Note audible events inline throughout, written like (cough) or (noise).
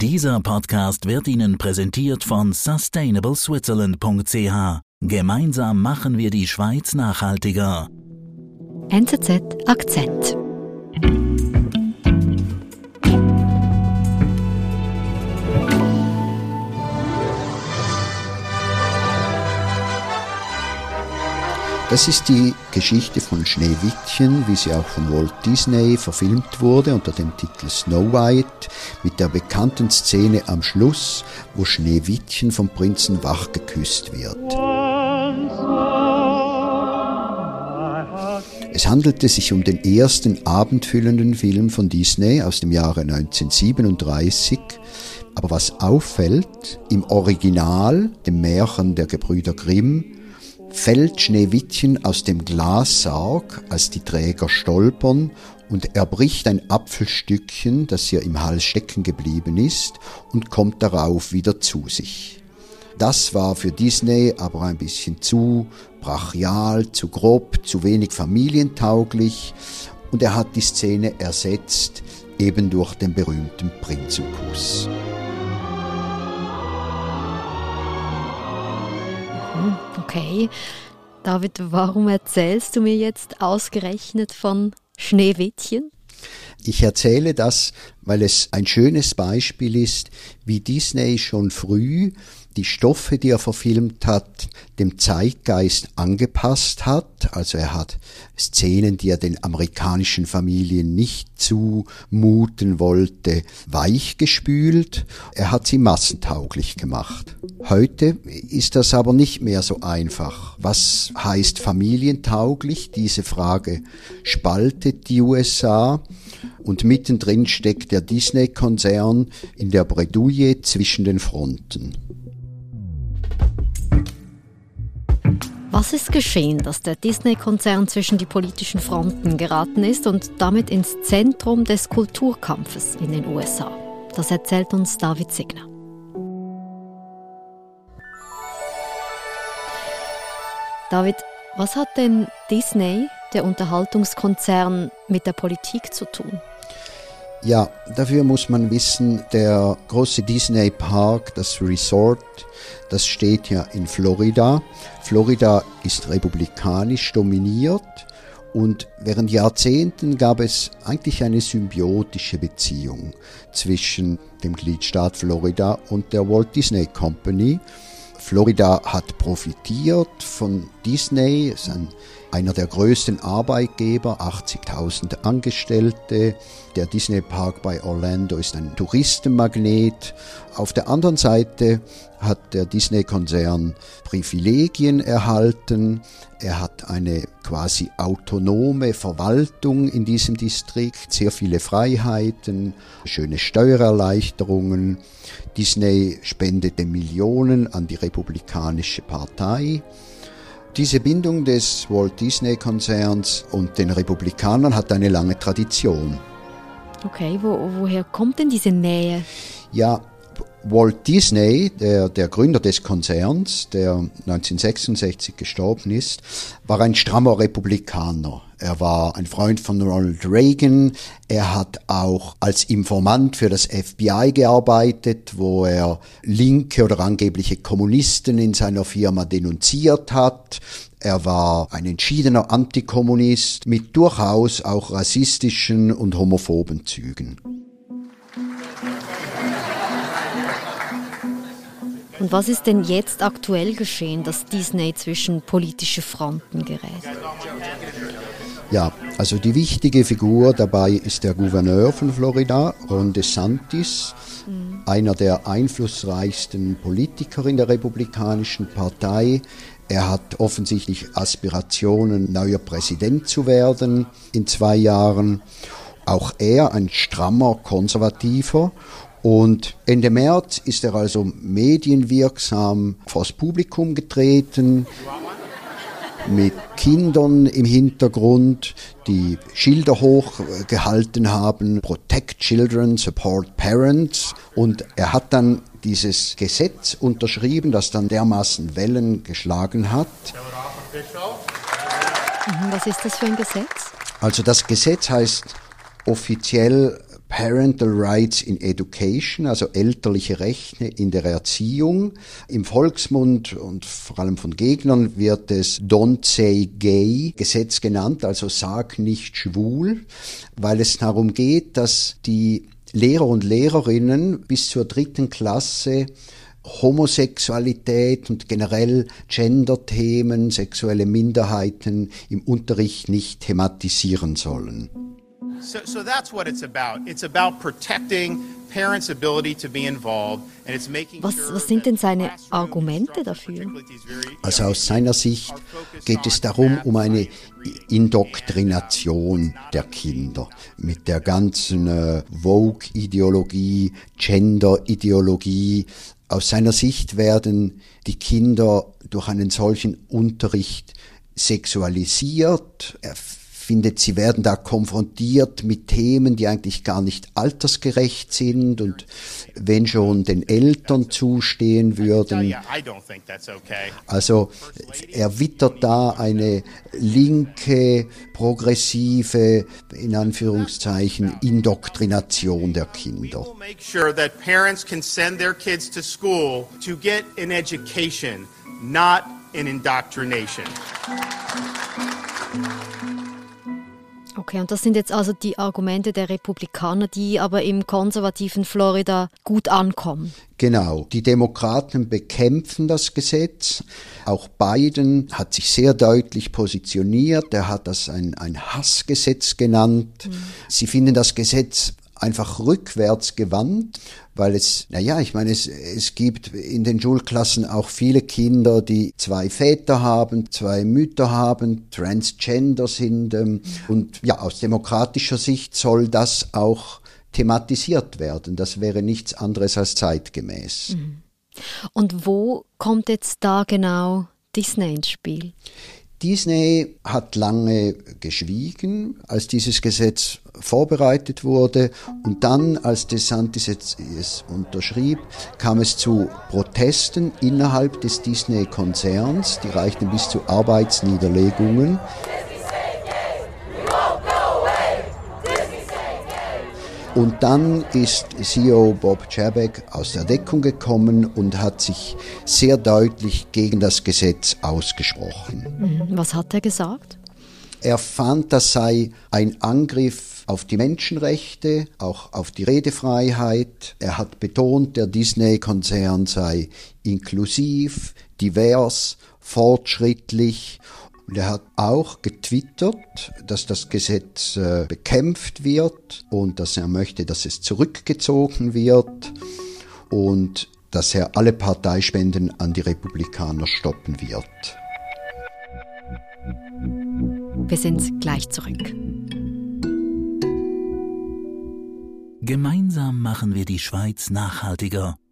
Dieser Podcast wird Ihnen präsentiert von sustainableswitzerland.ch. Gemeinsam machen wir die Schweiz nachhaltiger. NZZ Akzent. Das ist die Geschichte von Schneewittchen, wie sie auch von Walt Disney verfilmt wurde unter dem Titel Snow White, mit der bekannten Szene am Schluss, wo Schneewittchen vom Prinzen wach geküsst wird. Es handelte sich um den ersten abendfüllenden Film von Disney aus dem Jahre 1937. Aber was auffällt, im Original, dem Märchen der Gebrüder Grimm, fällt Schneewittchen aus dem Glassarg, als die Träger stolpern, und er bricht ein Apfelstückchen, das ihr im Hals stecken geblieben ist, und kommt darauf wieder zu sich. Das war für Disney aber ein bisschen zu brachial, zu grob, zu wenig familientauglich, und er hat die Szene ersetzt eben durch den berühmten Prinzenkuss. Okay. David, warum erzählst du mir jetzt ausgerechnet von Schneewittchen? Ich erzähle das, weil es ein schönes Beispiel ist, wie Disney schon früh die Stoffe, die er verfilmt hat, dem Zeitgeist angepasst hat. Also er hat Szenen, die er den amerikanischen Familien nicht zumuten wollte, weichgespült. Er hat sie massentauglich gemacht. Heute ist das aber nicht mehr so einfach. Was heißt familientauglich? Diese Frage spaltet die USA und mittendrin steckt der Disney-Konzern in der Bredouille zwischen den Fronten. Was ist geschehen, dass der Disney-Konzern zwischen die politischen Fronten geraten ist und damit ins Zentrum des Kulturkampfes in den USA? Das erzählt uns David Signer. David, was hat denn Disney, der Unterhaltungskonzern, mit der Politik zu tun? Ja, dafür muss man wissen, der große Disney Park, das Resort, das steht ja in Florida. Florida ist republikanisch dominiert und während Jahrzehnten gab es eigentlich eine symbiotische Beziehung zwischen dem Gliedstaat Florida und der Walt Disney Company. Florida hat profitiert von Disney, ist ein einer der größten Arbeitgeber, 80.000 Angestellte. Der Disney Park bei Orlando ist ein Touristenmagnet. Auf der anderen Seite hat der Disney-Konzern Privilegien erhalten. Er hat eine quasi autonome Verwaltung in diesem Distrikt, sehr viele Freiheiten, schöne Steuererleichterungen. Disney spendete Millionen an die Republikanische Partei. Diese Bindung des Walt Disney-Konzerns und den Republikanern hat eine lange Tradition. Okay, wo, woher kommt denn diese Nähe? Ja, Walt Disney, der, der Gründer des Konzerns, der 1966 gestorben ist, war ein strammer Republikaner. Er war ein Freund von Ronald Reagan. Er hat auch als Informant für das FBI gearbeitet, wo er linke oder angebliche Kommunisten in seiner Firma denunziert hat. Er war ein entschiedener Antikommunist mit durchaus auch rassistischen und homophoben Zügen. Und was ist denn jetzt aktuell geschehen, dass Disney zwischen politische Fronten gerät? Ja, also die wichtige Figur dabei ist der Gouverneur von Florida, Ron DeSantis, mhm. einer der einflussreichsten Politiker in der Republikanischen Partei. Er hat offensichtlich Aspirationen, neuer Präsident zu werden in zwei Jahren. Auch er ein strammer Konservativer und Ende März ist er also medienwirksam vors Publikum getreten, mit Kindern im Hintergrund, die Schilder hochgehalten haben, Protect Children, Support Parents. Und er hat dann dieses Gesetz unterschrieben, das dann dermaßen Wellen geschlagen hat. Mhm, was ist das für ein Gesetz? Also das Gesetz heißt offiziell Parental Rights in Education, also elterliche Rechte in der Erziehung. Im Volksmund und vor allem von Gegnern wird es Don't Say Gay Gesetz genannt, also sag nicht schwul, weil es darum geht, dass die Lehrer und Lehrerinnen bis zur dritten Klasse Homosexualität und generell Gender-Themen, sexuelle Minderheiten im Unterricht nicht thematisieren sollen. So, so that's what it's about. It's about protecting parents' ability to be involved and it's making was, was sind denn seine Argumente dafür? Also aus seiner Sicht geht es darum, um eine Indoktrination der Kinder mit der ganzen äh, Vogue-Ideologie, Gender-Ideologie. Aus seiner Sicht werden die Kinder durch einen solchen Unterricht sexualisiert, findet, sie werden da konfrontiert mit Themen, die eigentlich gar nicht altersgerecht sind und wenn schon den Eltern zustehen würden. Also er wittert da eine linke, progressive, in Anführungszeichen, Indoktrination der Kinder. not an indoctrination. Okay, und das sind jetzt also die Argumente der Republikaner, die aber im konservativen Florida gut ankommen. Genau, die Demokraten bekämpfen das Gesetz. Auch Biden hat sich sehr deutlich positioniert. Er hat das ein, ein Hassgesetz genannt. Mhm. Sie finden das Gesetz einfach rückwärts gewandt, weil es, naja, ich meine, es, es gibt in den Schulklassen auch viele Kinder, die zwei Väter haben, zwei Mütter haben, transgender sind. Ähm, und ja, aus demokratischer Sicht soll das auch thematisiert werden. Das wäre nichts anderes als zeitgemäß. Mhm. Und wo kommt jetzt da genau Disney ins Spiel? Disney hat lange geschwiegen, als dieses Gesetz vorbereitet wurde und dann, als DeSantis es unterschrieb, kam es zu Protesten innerhalb des Disney-Konzerns, die reichten bis zu Arbeitsniederlegungen. Und dann ist CEO Bob Chapek aus der Deckung gekommen und hat sich sehr deutlich gegen das Gesetz ausgesprochen. Mhm. Was hat er gesagt? Er fand, das sei ein Angriff auf die Menschenrechte, auch auf die Redefreiheit. Er hat betont, der Disney-Konzern sei inklusiv, divers, fortschrittlich und er hat auch getwittert, dass das Gesetz äh, bekämpft wird und dass er möchte, dass es zurückgezogen wird und dass er alle Parteispenden an die Republikaner stoppen wird. Wir sind gleich zurück. Gemeinsam machen wir die Schweiz nachhaltiger.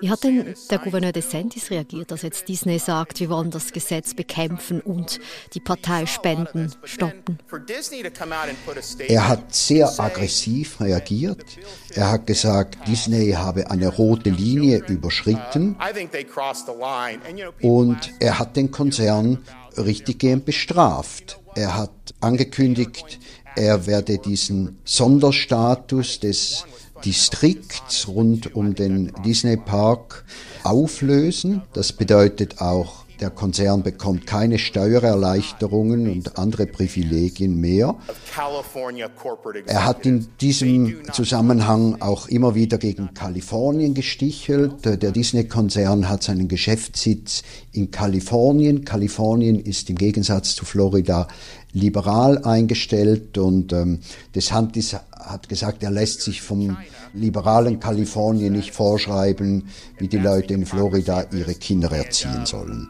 wie hat denn der Gouverneur DeSantis reagiert, dass jetzt Disney sagt, wir wollen das Gesetz bekämpfen und die Parteispenden stoppen? Er hat sehr aggressiv reagiert. Er hat gesagt, Disney habe eine rote Linie überschritten und er hat den Konzern richtiggehend bestraft. Er hat angekündigt, er werde diesen Sonderstatus des Distrikts rund um den Disney Park auflösen. Das bedeutet auch der Konzern bekommt keine Steuererleichterungen und andere Privilegien mehr. Er hat in diesem Zusammenhang auch immer wieder gegen Kalifornien gestichelt. Der Disney-Konzern hat seinen Geschäftssitz in Kalifornien. Kalifornien ist im Gegensatz zu Florida liberal eingestellt und ähm, DeSantis hat gesagt, er lässt sich vom liberalen Kalifornien nicht vorschreiben, wie die Leute in Florida ihre Kinder erziehen sollen.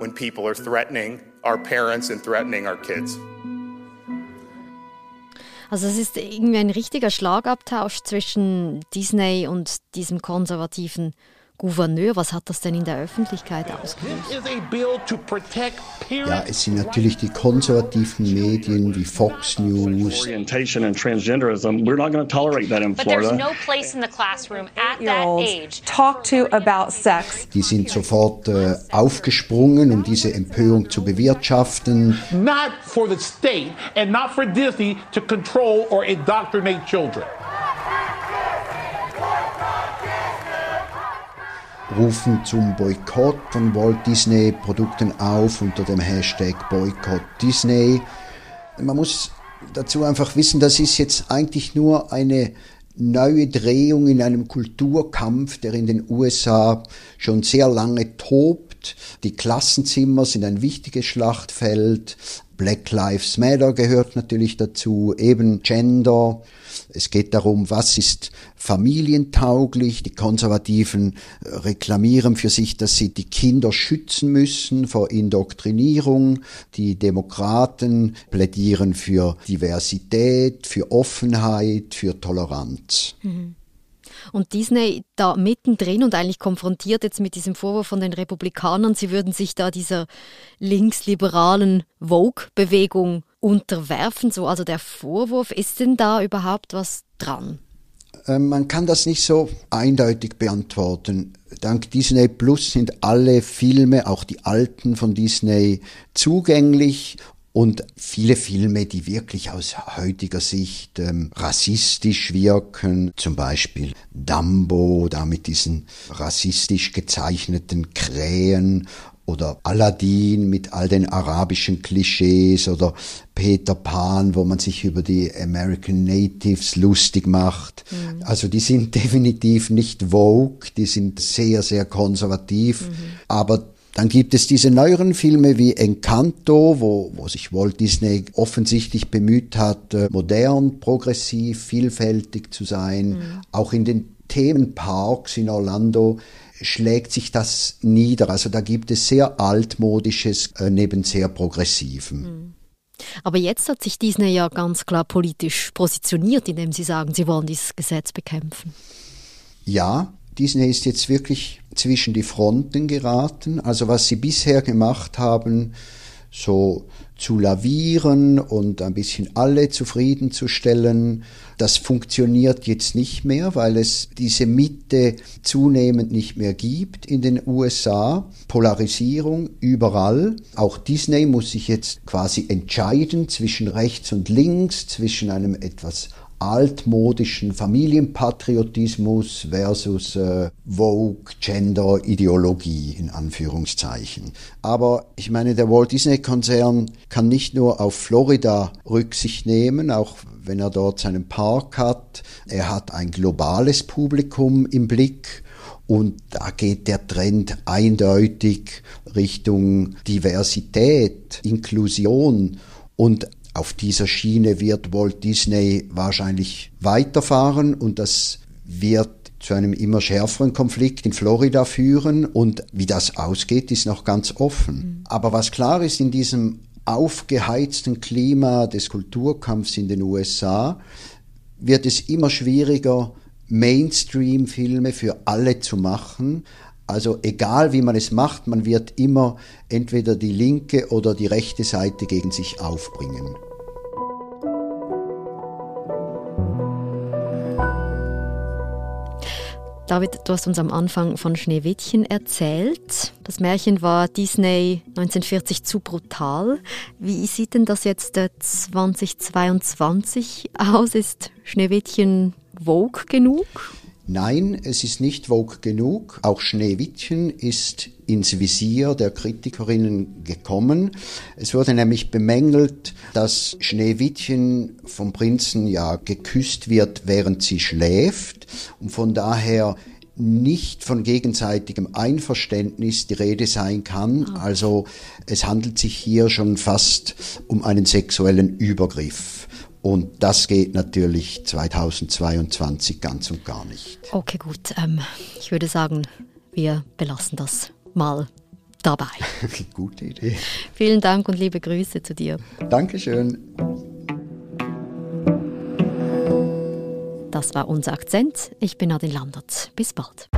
when people are threatening our parents and threatening our kids. Also es ist irgendwie ein richtiger Schlagabtausch zwischen Disney und diesem konservativen Gouverneur. Was hat das denn in der Öffentlichkeit ausgelöst? Ja, es sind natürlich die konservativen Medien wie Fox News. Orientation and transgenderism. We're not going to tolerate that in But there's Florida. no place in the classroom at that age talk to about sex. Die sind sofort äh, aufgesprungen, um diese Empörung zu bewirtschaften. not for the state and not for Disney to control or indoctrinate children. Rufen zum Boykott von Walt Disney Produkten auf unter dem Hashtag Boykott Disney. Man muss dazu einfach wissen, das ist jetzt eigentlich nur eine neue Drehung in einem Kulturkampf, der in den USA schon sehr lange tobt. Die Klassenzimmer sind ein wichtiges Schlachtfeld. Black Lives Matter gehört natürlich dazu, eben Gender. Es geht darum, was ist familientauglich. Die Konservativen reklamieren für sich, dass sie die Kinder schützen müssen vor Indoktrinierung. Die Demokraten plädieren für Diversität, für Offenheit, für Toleranz. Und Disney da mittendrin und eigentlich konfrontiert jetzt mit diesem Vorwurf von den Republikanern, sie würden sich da dieser linksliberalen Vogue-Bewegung unterwerfen. So, also der Vorwurf, ist denn da überhaupt was dran? Ähm, Man kann das nicht so eindeutig beantworten. Dank Disney Plus sind alle Filme, auch die alten von Disney, zugänglich und viele Filme, die wirklich aus heutiger Sicht ähm, rassistisch wirken, zum Beispiel Dumbo, da mit diesen rassistisch gezeichneten Krähen oder Aladdin mit all den arabischen Klischees oder Peter Pan, wo man sich über die American Natives lustig macht. Also die sind (laughs) definitiv nicht Vogue, die sind sehr, sehr konservativ, aber dann gibt es diese neueren Filme wie Encanto, wo, wo sich Walt Disney offensichtlich bemüht hat, äh, modern, progressiv, vielfältig zu sein. Auch in den Themenparks in Orlando schlägt sich das nieder. Also da gibt es sehr altmodisches äh, neben sehr progressiven. Aber jetzt hat sich Disney ja ganz klar politisch positioniert, indem sie sagen, sie wollen dieses Gesetz bekämpfen. Ja, Disney ist jetzt wirklich zwischen die Fronten geraten. Also was sie bisher gemacht haben, so zu lavieren und ein bisschen alle zufriedenzustellen, das funktioniert jetzt nicht mehr, weil es diese Mitte zunehmend nicht mehr gibt in den USA. Polarisierung überall. Auch Disney muss sich jetzt quasi entscheiden zwischen rechts und links, zwischen einem etwas altmodischen Familienpatriotismus versus äh, Vogue, Gender, Ideologie in Anführungszeichen. Aber ich meine, der Walt Disney Konzern kann nicht nur auf Florida Rücksicht nehmen, auch wenn er dort seinen Park hat. Er hat ein globales Publikum im Blick. Und da geht der Trend eindeutig Richtung Diversität, Inklusion und auf dieser Schiene wird Walt Disney wahrscheinlich weiterfahren und das wird zu einem immer schärferen Konflikt in Florida führen und wie das ausgeht, ist noch ganz offen. Aber was klar ist in diesem aufgeheizten Klima des Kulturkampfs in den USA, wird es immer schwieriger, Mainstream-Filme für alle zu machen. Also egal wie man es macht, man wird immer entweder die linke oder die rechte Seite gegen sich aufbringen. David, du hast uns am Anfang von Schneewittchen erzählt. Das Märchen war Disney 1940 zu brutal. Wie sieht denn das jetzt äh, 2022 aus? Ist Schneewittchen Vogue genug? Nein, es ist nicht Vogue genug. Auch Schneewittchen ist ins Visier der Kritikerinnen gekommen. Es wurde nämlich bemängelt, dass Schneewittchen vom Prinzen ja geküsst wird, während sie schläft und von daher nicht von gegenseitigem Einverständnis die Rede sein kann. Also es handelt sich hier schon fast um einen sexuellen Übergriff. Und das geht natürlich 2022 ganz und gar nicht. Okay, gut. Ähm, ich würde sagen, wir belassen das mal dabei. (laughs) Gute Idee. Vielen Dank und liebe Grüße zu dir. Dankeschön. Das war unser Akzent. Ich bin Adin Landert. Bis bald.